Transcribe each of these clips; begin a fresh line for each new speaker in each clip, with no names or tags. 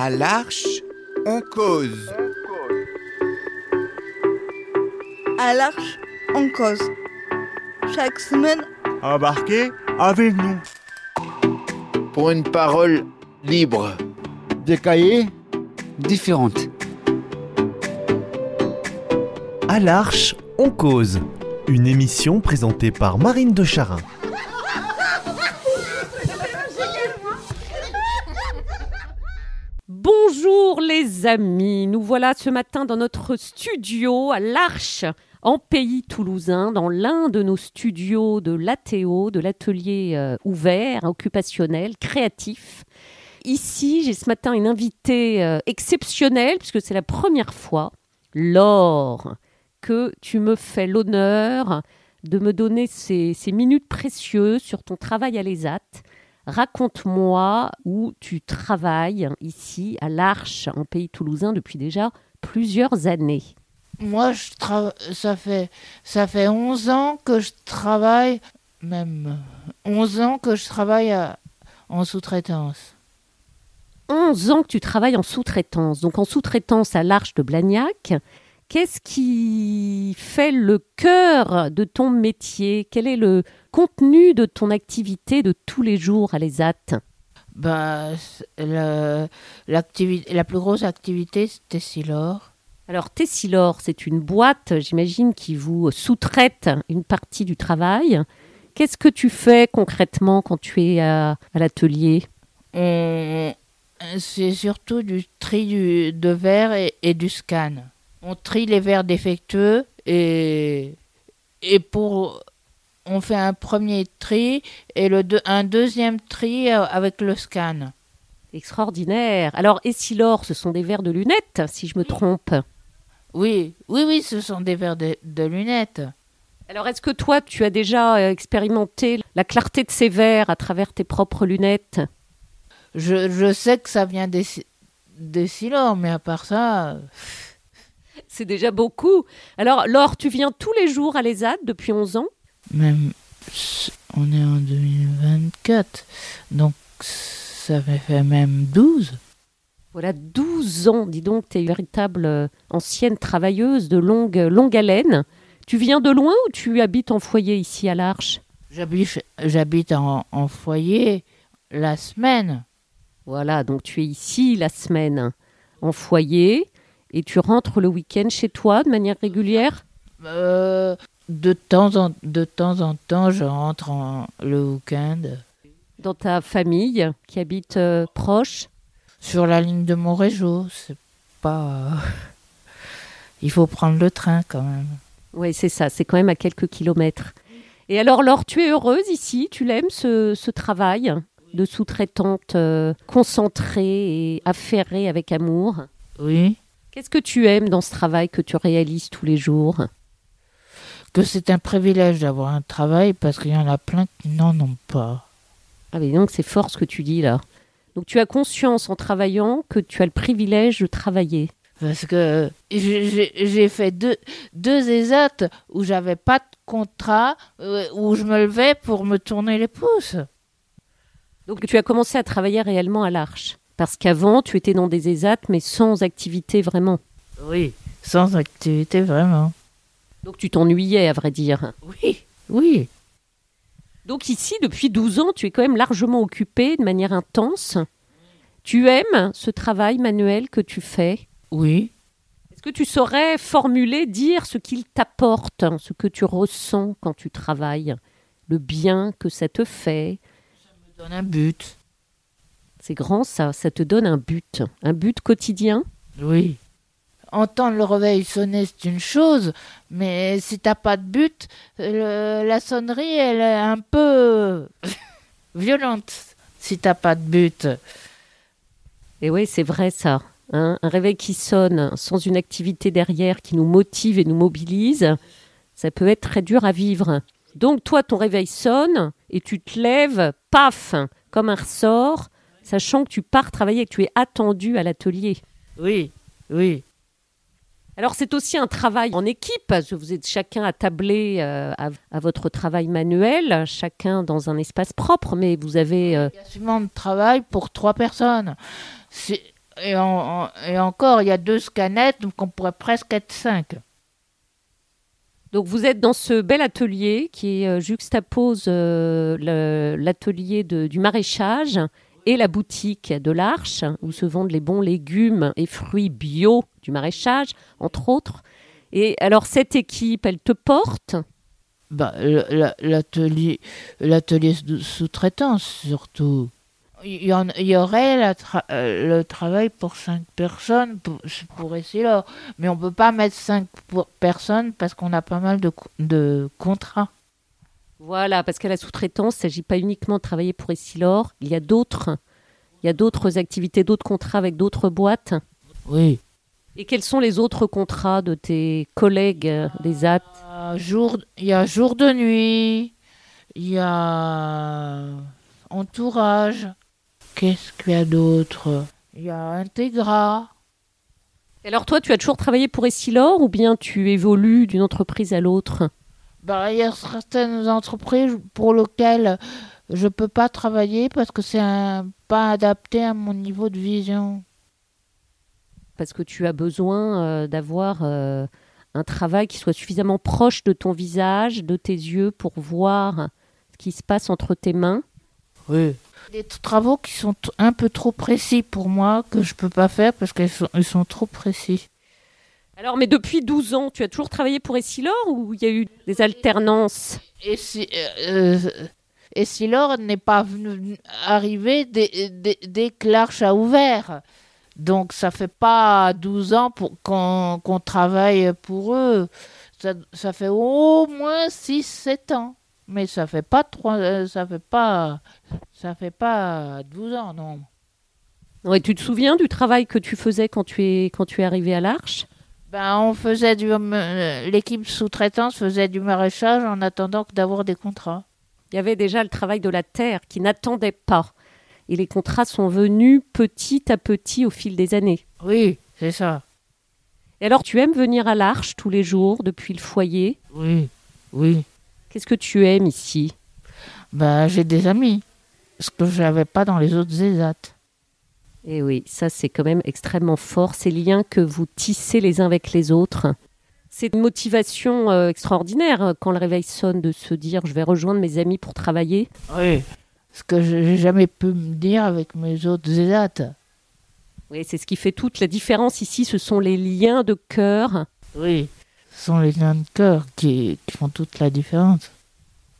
À l'Arche, on cause.
À l'Arche, on cause. Chaque semaine,
Embarquez avec nous.
pour une parole libre.
Des cahiers
différentes.
À l'Arche, on cause. Une émission présentée par Marine de Charin.
Bonjour les amis, nous voilà ce matin dans notre studio à l'Arche, en pays toulousain, dans l'un de nos studios de l'ATO, de l'atelier euh, ouvert, occupationnel, créatif. Ici, j'ai ce matin une invitée euh, exceptionnelle, puisque c'est la première fois, Laure, que tu me fais l'honneur de me donner ces, ces minutes précieuses sur ton travail à l'ESAT. Raconte-moi où tu travailles ici à l'Arche, en pays toulousain, depuis déjà plusieurs années.
Moi, je tra- ça, fait, ça fait 11 ans que je travaille, même 11 ans que je travaille à- en sous-traitance.
11 ans que tu travailles en sous-traitance, donc en sous-traitance à l'Arche de Blagnac. Qu'est-ce qui fait le cœur de ton métier? Quel est le contenu de ton activité de tous les jours à l'ESAT?
Bah, c'est le- la plus grosse activité, c'était Silor.
Alors, Tessilor, c'est une boîte, j'imagine, qui vous sous-traite une partie du travail. Qu'est-ce que tu fais concrètement quand tu es à, à l'atelier?
C'est surtout du tri du- de verre et, et du scan. On trie les verres défectueux et, et pour on fait un premier tri et le deux- un deuxième tri euh, avec le scan.
Extraordinaire. Alors, Essilor, ce sont des verres de lunettes, si je me trompe?
Oui, oui, oui, ce sont des verres de, de lunettes.
Alors, est-ce que toi, tu as déjà euh, expérimenté la clarté de ces verres à travers tes propres lunettes?
Je, je sais que ça vient des, si- des mais à part ça,
C'est déjà beaucoup. Alors, Laure, tu viens tous les jours à l'ESAT depuis 11 ans?
Même on est en 2024, donc ça fait même 12.
Voilà, 12 ans. Dis donc, tu es une véritable euh, ancienne travailleuse de longue, longue haleine. Tu viens de loin ou tu habites en foyer ici à l'Arche?
J'habite, j'habite en, en foyer la semaine.
Voilà, donc tu es ici la semaine en foyer et tu rentres le week-end chez toi de manière régulière
Euh, de, temps en, de temps en temps, je rentre en, le week-end
dans ta famille qui habite euh, proche
sur la ligne de Montrégeau. C'est pas. Il faut prendre le train quand même.
Oui, c'est ça, c'est quand même à quelques kilomètres. Et alors, Laure, tu es heureuse ici Tu l'aimes ce, ce travail de sous-traitante euh, concentrée et affairée avec amour?
Oui.
Qu'est-ce que tu aimes dans ce travail que tu réalises tous les jours?
Que c'est un privilège d'avoir un travail parce qu'il y en a plein qui n'en ont pas.
Ah mais donc c'est fort ce que tu dis là. Donc tu as conscience en travaillant que tu as le privilège de travailler.
Parce que j'ai fait deux, deux ESAT où j'avais pas de contrat, euh, où je me levais pour me tourner les pouces.
Donc tu as commencé à travailler réellement à l'Arche. Parce qu'avant, tu étais dans des ESAT, mais sans activité vraiment.
Oui. Sans activité, vraiment.
Donc tu t'ennuyais, à vrai dire.
Oui. Oui.
Donc ici, depuis 12 ans, tu es quand même largement occupé de manière intense. Tu aimes ce travail manuel que tu fais?
Oui.
Est-ce que tu saurais formuler, dire ce qu'il t'apporte, ce que tu ressens quand tu travailles? Le bien que ça te fait?
Ça me donne un but.
C'est grand ça, ça te donne un but, un but quotidien?
Oui. Entendre le réveil sonner, c'est une chose, mais si t'as pas de but, le- la sonnerie, elle est un peu violente si t'as pas de but.
Et oui, c'est vrai ça. hein. un réveil qui sonne sans une activité derrière qui nous motive et nous mobilise, ça peut être très dur à vivre. Donc toi, ton réveil sonne et tu te lèves, paf, comme un ressort, sachant que tu pars travailler et que tu es attendu à l'atelier.
Oui, oui.
Alors c'est aussi un travail en équipe, parce que vous êtes chacun attablé euh, à, à votre travail manuel, chacun dans un espace propre, mais vous avez... euh,
Il y a suffisamment de travail pour trois personnes. Et, en- en- et encore, il y a deux scanettes, donc on pourrait presque être cinq.
Donc vous êtes dans ce bel atelier qui euh, juxtapose euh, l'atelier du maraîchage et la boutique de l'Arche, où se vendent les bons légumes et fruits bio du maraîchage, entre autres. Et alors cette équipe, elle te porte?
Bah, l'atelier, sous-traitance surtout. Il y, y aurait euh, le travail pour cinq personnes pour, pour Essilor, mais on peut pas mettre cinq pour- personnes parce qu'on a pas mal de contrats.
Voilà, parce qu'à la sous-traitance, il ne s'agit pas uniquement de travailler pour Essilor, il y a d'autres. Il y a d'autres activités, d'autres contrats avec d'autres boîtes.
Oui.
Et quels sont les autres contrats de tes collègues euh, des AT
Euh, jour, il y a jour de nuit, il y a entourage. Qu'est-ce qu'il y a d'autre? Il y a Integra.
Alors toi, tu as toujours travaillé pour Essilor ou bien tu évolues d'une entreprise à l'autre?
Bah, il y a certaines entreprises pour lesquelles je peux pas travailler parce que c'est un- pas adapté à mon niveau de vision.
Parce que tu as besoin euh, d'avoir euh, un travail qui soit suffisamment proche de ton visage, de tes yeux, pour voir ce qui se passe entre tes mains.
Oui. Des travaux qui sont un peu trop précis pour moi, que je peux pas faire parce qu'ils sont, ils sont trop précis.
Alors, mais depuis 12 ans, tu as toujours travaillé pour Essilor ou il y a eu des alternances?
Et euh, euh, et si l'or n'est pas venu arriver dès, dès- dès que l'Arche a ouvert. Donc ça fait pas 12 ans pour qu'on qu'on travaille pour eux. Ça, ça fait au moins 6-7 ans. Mais ça fait pas trois, euh, ça fait pas ça fait pas 12 ans non.
Ouais, Tu te souviens du travail que tu faisais quand tu es, quand tu es arrivé à l'Arche?
Ben on faisait du euh, l'équipe sous-traitance faisait du maraîchage en attendant que d'avoir des contrats.
Il y avait déjà le travail de la terre qui n'attendait pas. Et les contrats sont venus petit à petit au fil des années.
Oui, c'est ça.
Et alors, tu aimes venir à l'Arche tous les jours depuis le foyer?
Oui. Oui.
Qu'est-ce que tu aimes ici?
Bah, j'ai des amis. Ce que je n'avais pas dans les autres ESAT.
Eh oui, ça c'est quand même extrêmement fort, ces liens que vous tissez les uns avec les autres. C'est une motivation euh, extraordinaire quand le réveil sonne de se dire je vais rejoindre mes amis pour travailler.
Oui. Ce que je n'ai jamais pu me dire avec mes autres ESAT.
Oui, c'est ce qui fait toute la différence ici, ce sont les liens de cœur.
Oui. Ce sont les liens de cœur qui, qui font toute la différence.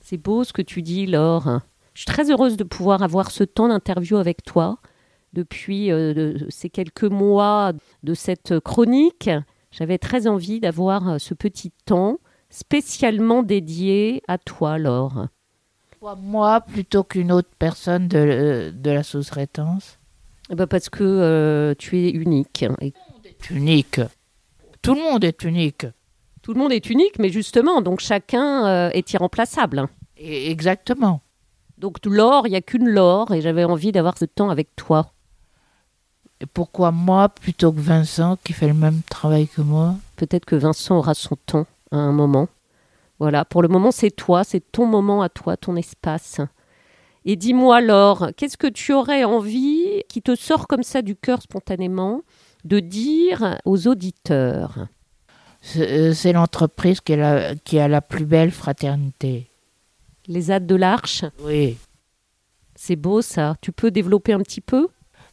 C'est beau ce que tu dis, Laure. Je suis très heureuse de pouvoir avoir ce temps d'interview avec toi depuis euh, de- ces quelques mois de cette chronique. J'avais très envie d'avoir euh, ce petit temps spécialement dédié à toi, Laure.
Moi, plutôt qu'une autre personne de, de la sous-traitance.
Eh ben, parce que euh, tu es unique. Et
C'est unique. Tout le monde est unique.
tout le monde est unique, mais justement, donc chacun euh, est irremplaçable.
Et exactement.
Donc Laure, il n'y a qu'une Laure, et j'avais envie d'avoir ce temps avec toi.
Et pourquoi moi plutôt que Vincent qui fait le même travail que moi
Peut-être que Vincent aura son temps à un moment. Voilà, pour le moment, c'est toi, c'est ton moment à toi, ton espace. Et dis-moi, Laure, qu'est-ce que tu aurais envie, qui te sort comme ça du cœur spontanément, de dire aux auditeurs?
C'est euh, c'est l'entreprise qui, a la- qui a la plus belle fraternité.
Les hâtes de l'Arche,
Oui.
c'est beau ça. Tu peux développer un petit peu?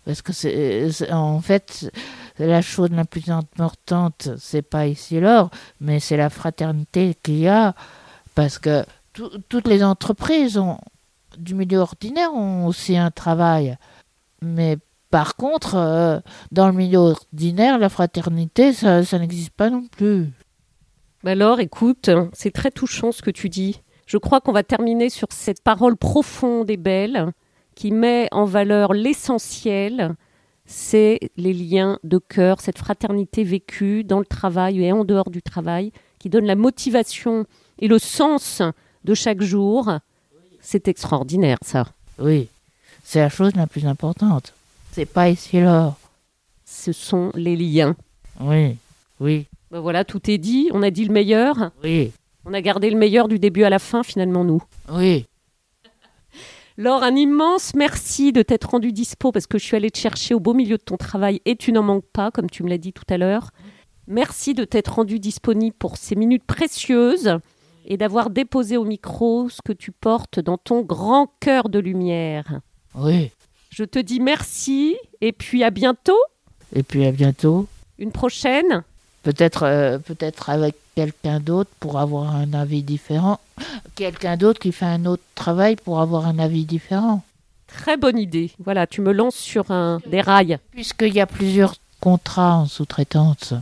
Parce que c'est en fait la chose la plus importante, c'est pas ici l'or, mais c'est la fraternité qu'il y a. Parce que tout- toutes les entreprises ont, du milieu ordinaire ont aussi un travail. Mais par contre, euh, dans le milieu ordinaire, la fraternité, ça, ça n'existe pas non plus.
Bah Alors, écoute, c'est très touchant ce que tu dis. Je crois qu'on va terminer sur cette parole profonde et belle qui met en valeur l'essentiel, c'est les liens de cœur, cette fraternité vécue dans le travail et en dehors du travail, qui donne la motivation et le sens de chaque jour. C'est extraordinaire, ça.
Oui, c'est la chose la plus importante. C'est pas ici l'or.
Ce sont les liens.
Oui, oui,
Ben voilà, tout est dit. On a dit le meilleur.
oui,
On a gardé le meilleur du début à la fin, finalement, nous.
oui.
Laure, un immense merci de t'être rendu dispo parce que je suis allée te chercher au beau milieu de ton travail et tu n'en manques pas, comme tu me l'as dit tout à l'heure. Merci de t'être rendu disponible pour ces minutes précieuses et d'avoir déposé au micro ce que tu portes dans ton grand cœur de lumière.
Oui.
Je te dis merci et puis à bientôt.
Et puis à bientôt.
Une prochaine.
Peut-être euh, peut-être avec quelqu'un d'autre pour avoir un avis différent. Quelqu'un d'autre qui fait un autre travail pour avoir un avis différent.
Très bonne idée. Voilà, tu me lances sur un des rails.
Puisqu'il y a plusieurs contrats en sous-traitance.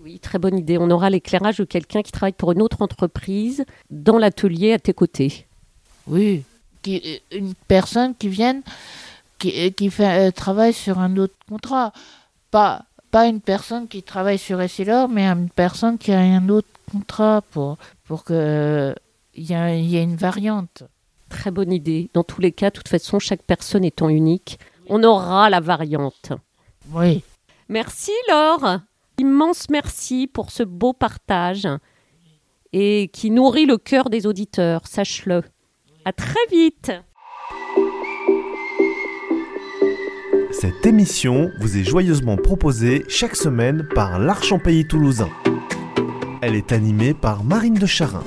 Oui, très bonne idée. On aura l'éclairage de quelqu'un qui travaille pour une autre entreprise dans l'atelier à tes côtés.
Oui. Qui, une personne qui vienne, qui, qui fait euh, travaille sur un autre contrat. Pas, pas une personne qui travaille sur Essilor, mais une personne qui a un autre contrat pour, pour que il y, a- il y ait une variante.
Très bonne idée. Dans tous les cas, de toute façon, chaque personne étant unique, on aura la variante.
Oui.
Merci Laure. Immense merci pour ce beau partage et qui nourrit le cœur des auditeurs, sache-le. À très vite.
Cette émission vous est joyeusement proposée chaque semaine par l'Arche en Pays Toulousain. Elle est animée par Marine de Charin.